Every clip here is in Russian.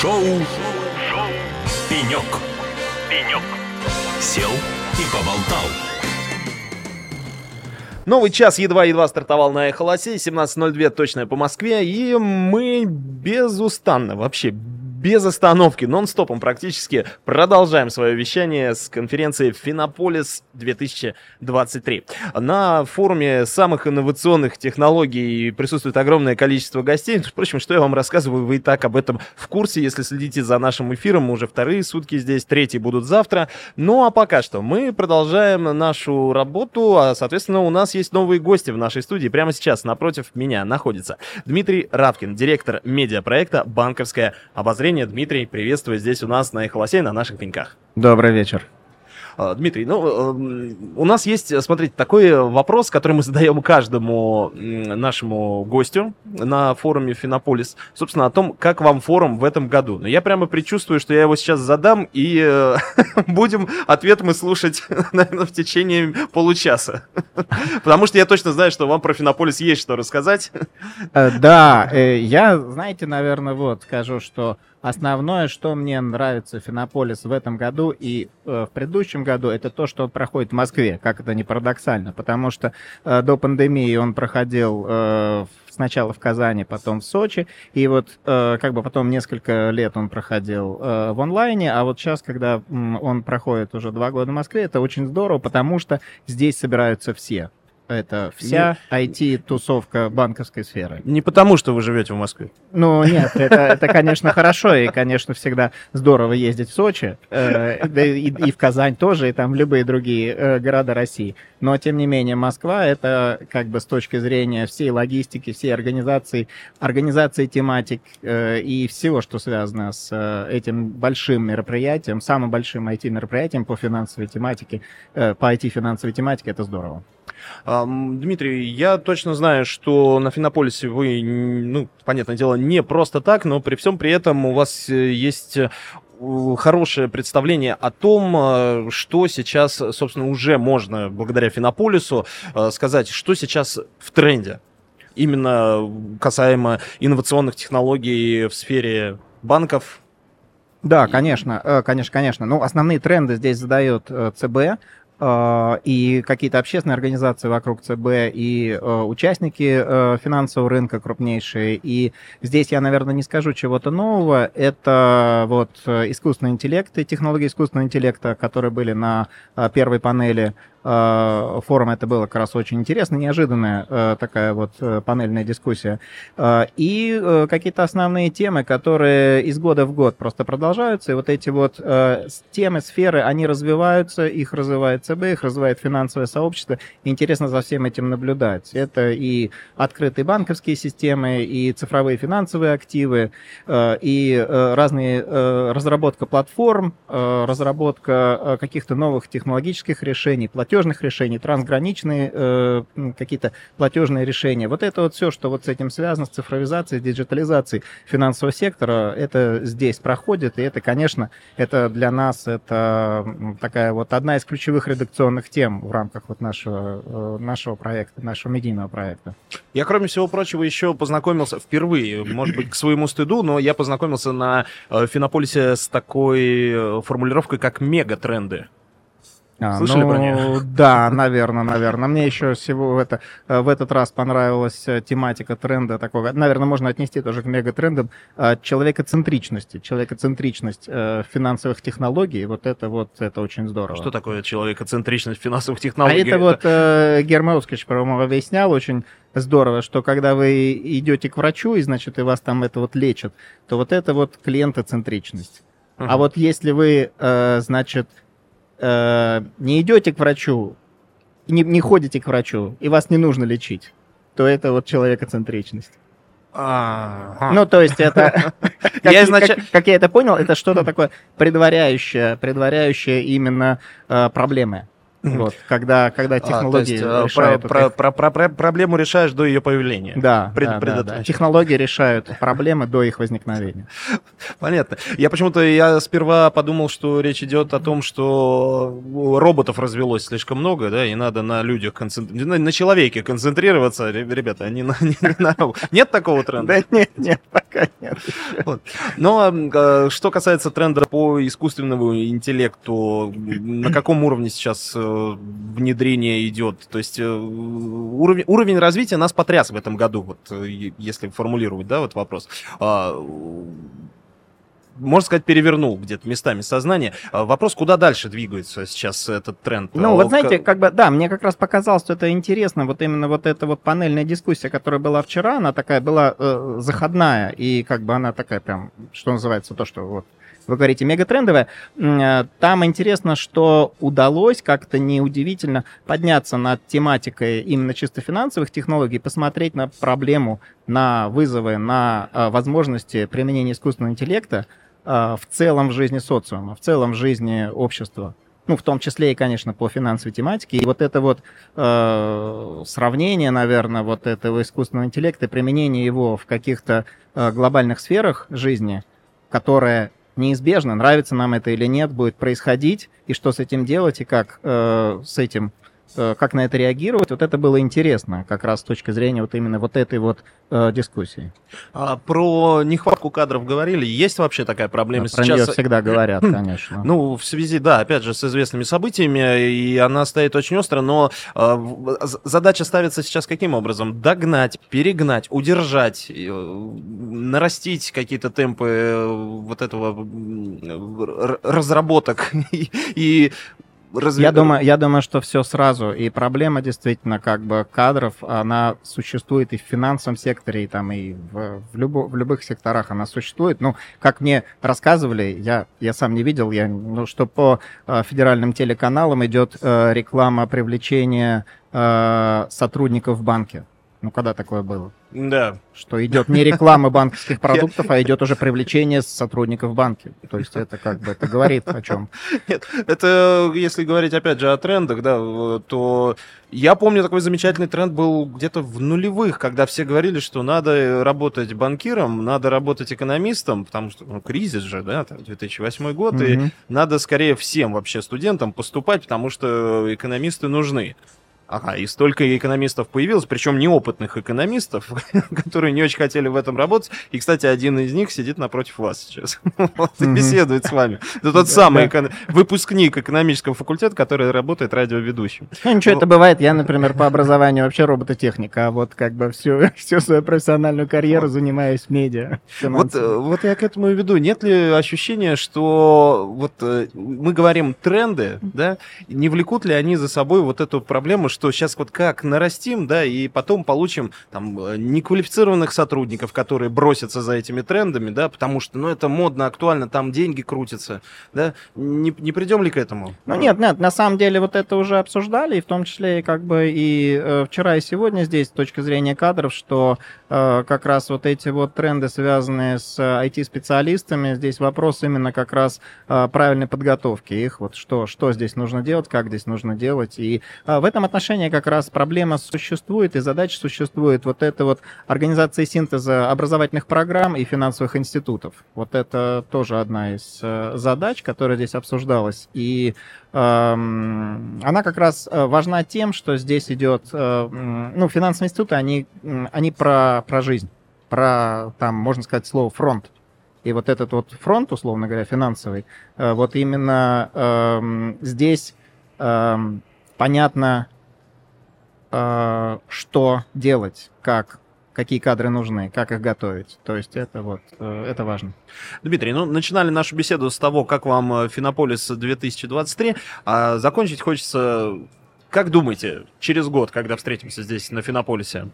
Шоу, Шоу. «Пенек». «Пенек». Сел и поболтал. Новый час едва-едва стартовал на Эхолосе, 17.02 точно по Москве, и мы безустанно, вообще без остановки, нон-стопом практически продолжаем свое вещание с конференции Финополис 2023. На форуме самых инновационных технологий присутствует огромное количество гостей. Впрочем, что я вам рассказываю, вы и так об этом в курсе, если следите за нашим эфиром. Мы уже вторые сутки здесь, третьи будут завтра. Ну а пока что мы продолжаем нашу работу, а, соответственно, у нас есть новые гости в нашей студии. Прямо сейчас напротив меня находится Дмитрий Равкин, директор медиапроекта «Банковское обозрение» выступление. Дмитрий, приветствую здесь у нас на Эхолосе на наших пеньках. Добрый вечер. А, Дмитрий, ну, эм, у нас есть, смотрите, такой вопрос, который мы задаем каждому нашему гостю на форуме Финополис, собственно, о том, как вам форум в этом году. Но я прямо предчувствую, что я его сейчас задам, и э, будем ответ мы слушать, наверное, в течение получаса. Потому что я точно знаю, что вам про Финополис есть что рассказать. Э, да, э, я, знаете, наверное, вот скажу, что Основное, что мне нравится Финополис в этом году и э, в предыдущем году, это то, что он проходит в Москве, как это не парадоксально, потому что э, до пандемии он проходил э, сначала в Казани, потом в Сочи, и вот э, как бы потом несколько лет он проходил э, в онлайне, а вот сейчас, когда м, он проходит уже два года в Москве, это очень здорово, потому что здесь собираются все это вся IT-тусовка банковской сферы. Не потому, что вы живете в Москве. Ну, нет, это, это конечно, хорошо, и, конечно, всегда здорово ездить в Сочи, э, да и, и в Казань тоже, и там в любые другие э, города России. Но, тем не менее, Москва — это как бы с точки зрения всей логистики, всей организации, организации тематик э, и всего, что связано с э, этим большим мероприятием, самым большим IT-мероприятием по финансовой тематике, э, по IT-финансовой тематике, это здорово. Дмитрий, я точно знаю, что на Финополисе вы, ну, понятное дело, не просто так, но при всем при этом у вас э, есть э, хорошее представление о том, э, что сейчас, собственно, уже можно благодаря Финополису сказать, что сейчас в тренде. Именно касаемо инновационных технологий в сфере банков, да, конечно, конечно, конечно. Ну, основные тренды здесь задает ЦБ. А, и какие-то общественные организации вокруг ЦБ, и э, участники э, финансового рынка крупнейшие. И здесь я, наверное, не скажу чего-то нового. Это вот э, искусственный интеллект и технологии искусственного интеллекта, которые были на первой панели форум это было как раз очень интересно, неожиданная э, такая вот э, панельная дискуссия. И какие-то основные темы, которые из года в год просто продолжаются. И вот эти вот темы, сферы, они развиваются, их развивает ЦБ, их развивает финансовое сообщество. Интересно за всем этим наблюдать. Это и открытые банковские системы, и цифровые финансовые активы, и разные разработка платформ, разработка каких-то новых технологических решений, платежных платежных решений, трансграничные э, какие-то платежные решения. Вот это вот все, что вот с этим связано, с цифровизацией, диджитализацией финансового сектора, это здесь проходит, и это, конечно, это для нас это такая вот одна из ключевых редакционных тем в рамках вот нашего, э, нашего проекта, нашего медийного проекта. Я, кроме всего прочего, еще познакомился впервые, может быть, к своему стыду, но я познакомился на э, Финополисе с такой э, формулировкой, как мегатренды. А, Слышали ну, про нее? Да, наверное, наверное. Мне еще всего это, э, в этот раз понравилась э, тематика тренда такого. Наверное, можно отнести тоже к мегатрендам э, человекоцентричности. Человекоцентричность финансовых технологий. Вот это вот это очень здорово. Что такое человекоцентричность финансовых технологий? А это, это... вот э, Гермаускич, по-моему, объяснял очень здорово, что когда вы идете к врачу, и, значит, и вас там это вот лечат, то вот это вот клиентоцентричность. Uh-huh. А вот если вы, э, значит, э, не идете к врачу, не, не ходите к врачу, и вас не нужно лечить, то это вот человекоцентричность. А-а-а. Ну, то есть это, как, я изнач... как, как я это понял, это что-то такое предваряющее, предваряющее именно э, проблемы. Вот, когда, когда технологии а, есть, решают... Про, про, про, про, проблему решаешь до ее появления. Да, Пред, да, да, да. Технологии решают проблемы до их возникновения. Понятно. Я почему-то, я сперва подумал, что речь идет о том, что роботов развелось слишком много, да, и надо на людях концентрироваться, на человеке концентрироваться. Ребята, они на, не на... Нет такого тренда? Да нет, нет, пока нет. Вот. Но а, что касается тренда по искусственному интеллекту, на каком уровне сейчас э, внедрение идет? То есть э, уровень, уровень развития нас потряс в этом году, вот э, если формулировать, да, вот вопрос. А, можно сказать, перевернул где-то местами сознание. А, вопрос, куда дальше двигается сейчас этот тренд? Ну, вот знаете, как бы, да, мне как раз показалось, что это интересно, вот именно вот эта вот панельная дискуссия, которая была вчера, она такая была э, заходная, и как бы она такая прям, что называется, то, что вот вы говорите, мегатрендовая. Э, там интересно, что удалось как-то неудивительно подняться над тематикой именно чисто финансовых технологий, посмотреть на проблему, на вызовы, на э, возможности применения искусственного интеллекта э, в целом в жизни социума, в целом в жизни общества ну, в том числе и, конечно, по финансовой тематике. И вот это вот э, сравнение, наверное, вот этого искусственного интеллекта применение его в каких-то э, глобальных сферах жизни, которое неизбежно, нравится нам это или нет, будет происходить, и что с этим делать, и как э, с этим как на это реагировать, вот это было интересно, как раз с точки зрения вот именно вот этой вот э, дискуссии. А про нехватку кадров говорили, есть вообще такая проблема да, сейчас? Про нее всегда говорят, конечно. Ну, в связи, да, опять же, с известными событиями, и она стоит очень остро, но э, задача ставится сейчас каким образом? Догнать, перегнать, удержать, э, нарастить какие-то темпы э, вот этого разработок и, и разве... Я думаю, я думаю, что все сразу. И проблема действительно как бы кадров, она существует и в финансовом секторе, и там и в, в, любо, в любых секторах она существует. Ну, как мне рассказывали, я, я сам не видел, я, ну, что по э, федеральным телеканалам идет э, реклама привлечения э, сотрудников в банке. Ну, когда такое было? Да. Что идет не реклама банковских продуктов, а идет уже привлечение сотрудников банки. То есть это как бы это говорит о чем? Нет, это если говорить опять же о трендах, да, то я помню такой замечательный тренд был где-то в нулевых, когда все говорили, что надо работать банкиром, надо работать экономистом, потому что ну, кризис же, да, там, 2008 год, mm-hmm. и надо скорее всем вообще студентам поступать, потому что экономисты нужны. Ага, и столько экономистов появилось, причем неопытных экономистов, которые не очень хотели в этом работать. И, кстати, один из них сидит напротив вас сейчас. вот, и беседует с вами. Это тот самый выпускник экономического факультета, который работает радиоведущим. Ну, ничего, это бывает. Я, например, по образованию вообще робототехник, а вот как бы всю, всю свою профессиональную карьеру занимаюсь медиа. Вот, э, вот я к этому и веду. Нет ли ощущения, что вот э, мы говорим тренды, да, не влекут ли они за собой вот эту проблему, что сейчас вот как нарастим, да, и потом получим там э, неквалифицированных сотрудников, которые бросятся за этими трендами, да, потому что, ну, это модно, актуально, там деньги крутятся, да, не, не придем ли к этому? Ну, нет, нет, на самом деле вот это уже обсуждали, и в том числе и как бы и э, вчера и сегодня здесь с точки зрения кадров, что э, как раз вот эти вот тренды, связанные с IT-специалистами, э, здесь вопрос именно как раз э, правильной подготовки. Их, вот что, что здесь нужно делать, как здесь нужно делать, и э, в этом отношении отношении как раз проблема существует и задача существует. Вот это вот организация синтеза образовательных программ и финансовых институтов. Вот это тоже одна из э, задач, которая здесь обсуждалась. И эм, она как раз э, важна тем, что здесь идет, э, ну, финансовые институты, они, они про, про жизнь, про, там, можно сказать, слово фронт. И вот этот вот фронт, условно говоря, финансовый, вот именно эм, здесь эм, понятно, э, что делать, как какие кадры нужны, как их готовить. То есть это вот, э, это важно. Дмитрий, ну, начинали нашу беседу с того, как вам э, Финополис 2023, а закончить хочется, как думаете, через год, когда встретимся здесь на Финополисе,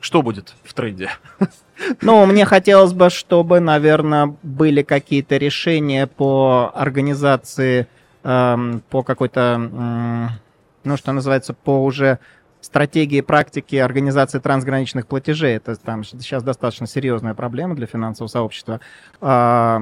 что будет в тренде? Ну, мне хотелось бы, чтобы, наверное, были какие-то решения по организации, эм, по какой-то ну, что называется, по уже стратегии, практики организации трансграничных платежей. Это там сейчас достаточно серьезная проблема для финансового сообщества. А,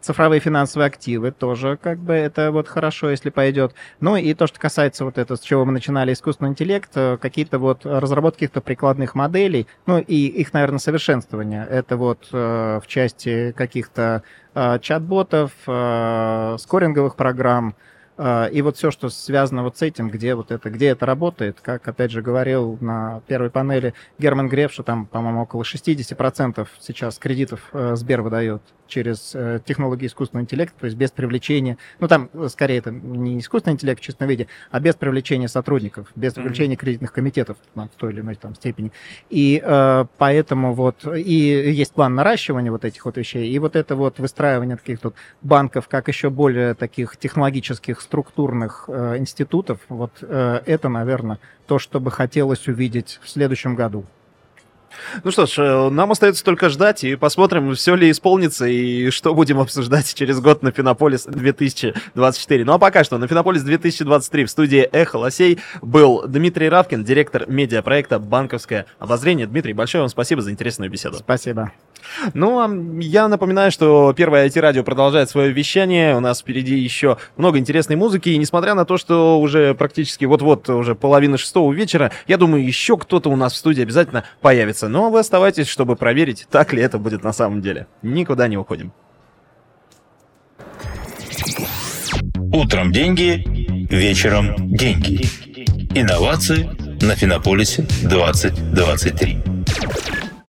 цифровые финансовые активы тоже как бы это вот хорошо, если пойдет. Ну и то, что касается вот этого, с чего мы начинали, искусственный интеллект, э, какие-то вот разработки каких-то прикладных моделей, ну и их, наверное, совершенствование. Это вот э, в части каких-то э, чат-ботов, скоринговых программ, и вот все, что связано вот с этим, где вот это, где это работает, как, опять же, говорил на первой панели Герман Греф, что там, по-моему, около 60% сейчас кредитов э, Сбер выдает через э, технологии искусственного интеллекта, то есть без привлечения, ну там э, скорее это не искусственный интеллект в чистом виде, а без привлечения сотрудников, без привлечения mm-hmm. кредитных комитетов в той или иной там степени. И э, поэтому вот, и есть план наращивания вот этих вот вещей, и вот это вот выстраивание таких вот банков, как еще более таких технологических структурных э, институтов, вот э, это, наверное, то, что бы хотелось увидеть в следующем году. Ну что ж, э, нам остается только ждать и посмотрим, все ли исполнится и что будем обсуждать через год на Финополис 2024. Ну а пока что на Финополис 2023 в студии Эхо Лосей был Дмитрий Равкин, директор медиапроекта «Банковское обозрение». Дмитрий, большое вам спасибо за интересную беседу. Спасибо. Ну, а я напоминаю, что первое IT-радио продолжает свое вещание. У нас впереди еще много интересной музыки. И несмотря на то, что уже практически вот-вот уже половина шестого вечера, я думаю, еще кто-то у нас в студии обязательно появится. Но вы оставайтесь, чтобы проверить, так ли это будет на самом деле. Никуда не уходим. Утром деньги, вечером деньги. Инновации на Финополисе 2023.